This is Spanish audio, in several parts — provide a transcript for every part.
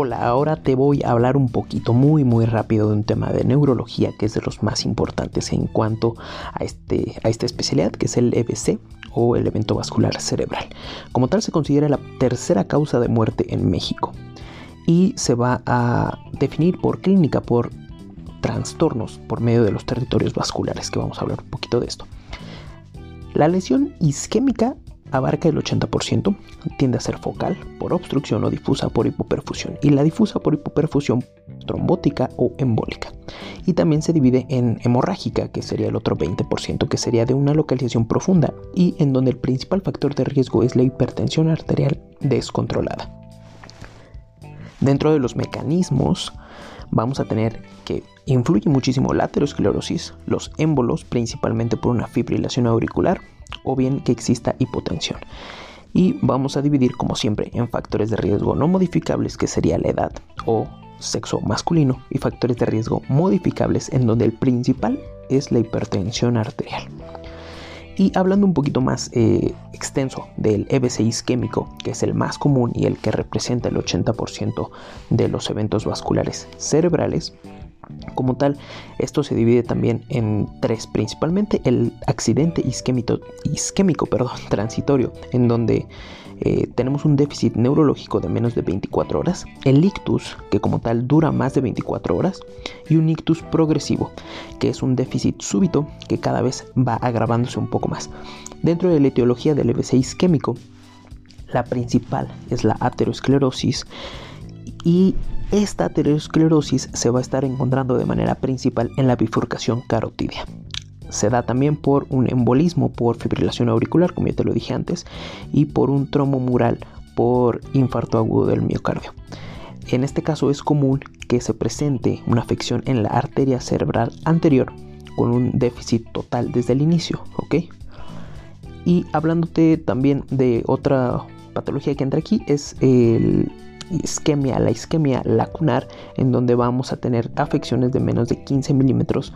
Hola, ahora te voy a hablar un poquito muy muy rápido de un tema de neurología que es de los más importantes en cuanto a, este, a esta especialidad que es el EBC o el evento vascular cerebral. Como tal se considera la tercera causa de muerte en México y se va a definir por clínica por trastornos por medio de los territorios vasculares que vamos a hablar un poquito de esto. La lesión isquémica abarca el 80%, tiende a ser focal por obstrucción o difusa por hipoperfusión y la difusa por hipoperfusión trombótica o embólica. Y también se divide en hemorrágica, que sería el otro 20%, que sería de una localización profunda y en donde el principal factor de riesgo es la hipertensión arterial descontrolada. Dentro de los mecanismos vamos a tener que influye muchísimo la aterosclerosis, los émbolos, principalmente por una fibrilación auricular, o bien que exista hipotensión. Y vamos a dividir como siempre en factores de riesgo no modificables que sería la edad o sexo masculino y factores de riesgo modificables en donde el principal es la hipertensión arterial. Y hablando un poquito más eh, extenso del EBC isquémico, que es el más común y el que representa el 80% de los eventos vasculares cerebrales, como tal, esto se divide también en tres, principalmente el accidente isquémico, perdón, transitorio, en donde eh, tenemos un déficit neurológico de menos de 24 horas, el ictus, que como tal dura más de 24 horas, y un ictus progresivo, que es un déficit súbito que cada vez va agravándose un poco más. Dentro de la etiología del EBC isquémico, la principal es la aterosclerosis y esta aterosclerosis se va a estar encontrando de manera principal en la bifurcación carotidia. Se da también por un embolismo por fibrilación auricular, como ya te lo dije antes, y por un trombo mural por infarto agudo del miocardio. En este caso es común que se presente una afección en la arteria cerebral anterior con un déficit total desde el inicio, ¿ok? Y hablándote también de otra patología que entra aquí es el isquemia, la isquemia lacunar, en donde vamos a tener afecciones de menos de 15 milímetros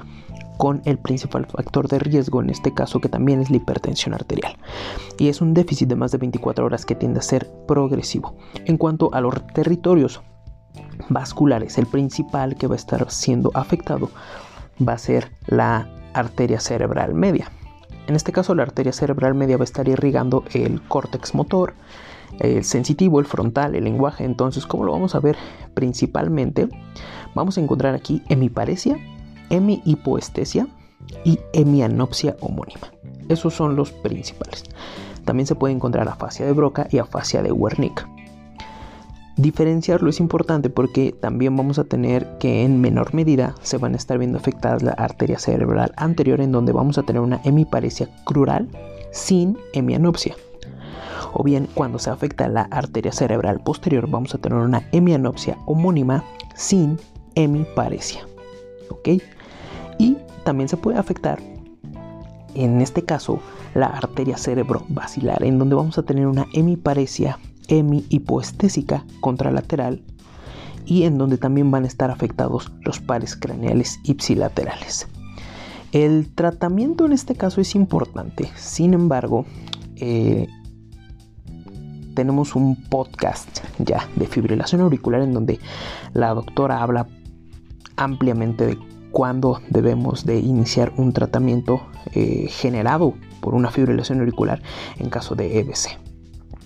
con el principal factor de riesgo en este caso que también es la hipertensión arterial y es un déficit de más de 24 horas que tiende a ser progresivo. En cuanto a los territorios vasculares, el principal que va a estar siendo afectado va a ser la arteria cerebral media. En este caso la arteria cerebral media va a estar irrigando el córtex motor, el sensitivo, el frontal, el lenguaje. Entonces, como lo vamos a ver principalmente, vamos a encontrar aquí hemiparesia, hemihipoestesia y hemianopsia homónima. Esos son los principales. También se puede encontrar afasia de Broca y afasia de Wernicke. Diferenciarlo es importante porque también vamos a tener que en menor medida se van a estar viendo afectadas la arteria cerebral anterior en donde vamos a tener una hemiparesia crural sin hemianopsia. O bien, cuando se afecta la arteria cerebral posterior, vamos a tener una hemianopsia homónima sin hemiparesia. ¿Ok? Y también se puede afectar, en este caso, la arteria cerebrovascular, en donde vamos a tener una hemiparesia hemi-hipoestésica contralateral y en donde también van a estar afectados los pares craneales ipsilaterales. El tratamiento en este caso es importante, sin embargo, eh, tenemos un podcast ya de fibrilación auricular en donde la doctora habla ampliamente de cuándo debemos de iniciar un tratamiento eh, generado por una fibrilación auricular en caso de EBC.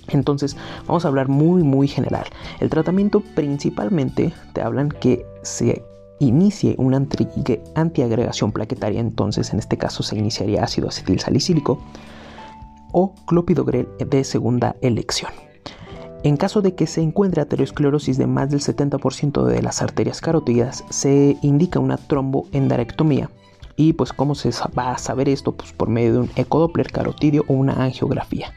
Entonces, vamos a hablar muy, muy general. El tratamiento principalmente te hablan que se inicie una antiagregación plaquetaria, entonces en este caso se iniciaría ácido acetil salicílico o clopidogrel de segunda elección. En caso de que se encuentre aterosclerosis de más del 70% de las arterias carotidas, se indica una tromboendarectomía. Y pues cómo se va a saber esto, pues por medio de un ecodoppler carotidio o una angiografía.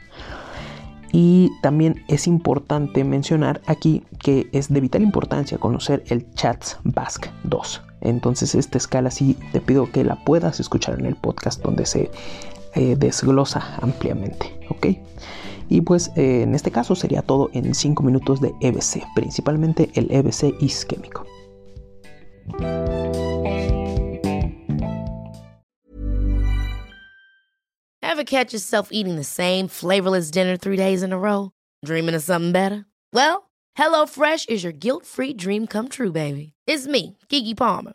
Y también es importante mencionar aquí que es de vital importancia conocer el CHATS BASC 2. Entonces esta escala sí te pido que la puedas escuchar en el podcast donde se eh, desglosa ampliamente. ¿ok? Y pues eh, en este caso sería todo en 5 minutos de EBC, principalmente el EBC isquémico. Ever catch yourself eating the same flavorless dinner three days in a row? Dreaming of something better? Well, HelloFresh is your guilt-free dream come true, baby. It's me, Kiki Palmer.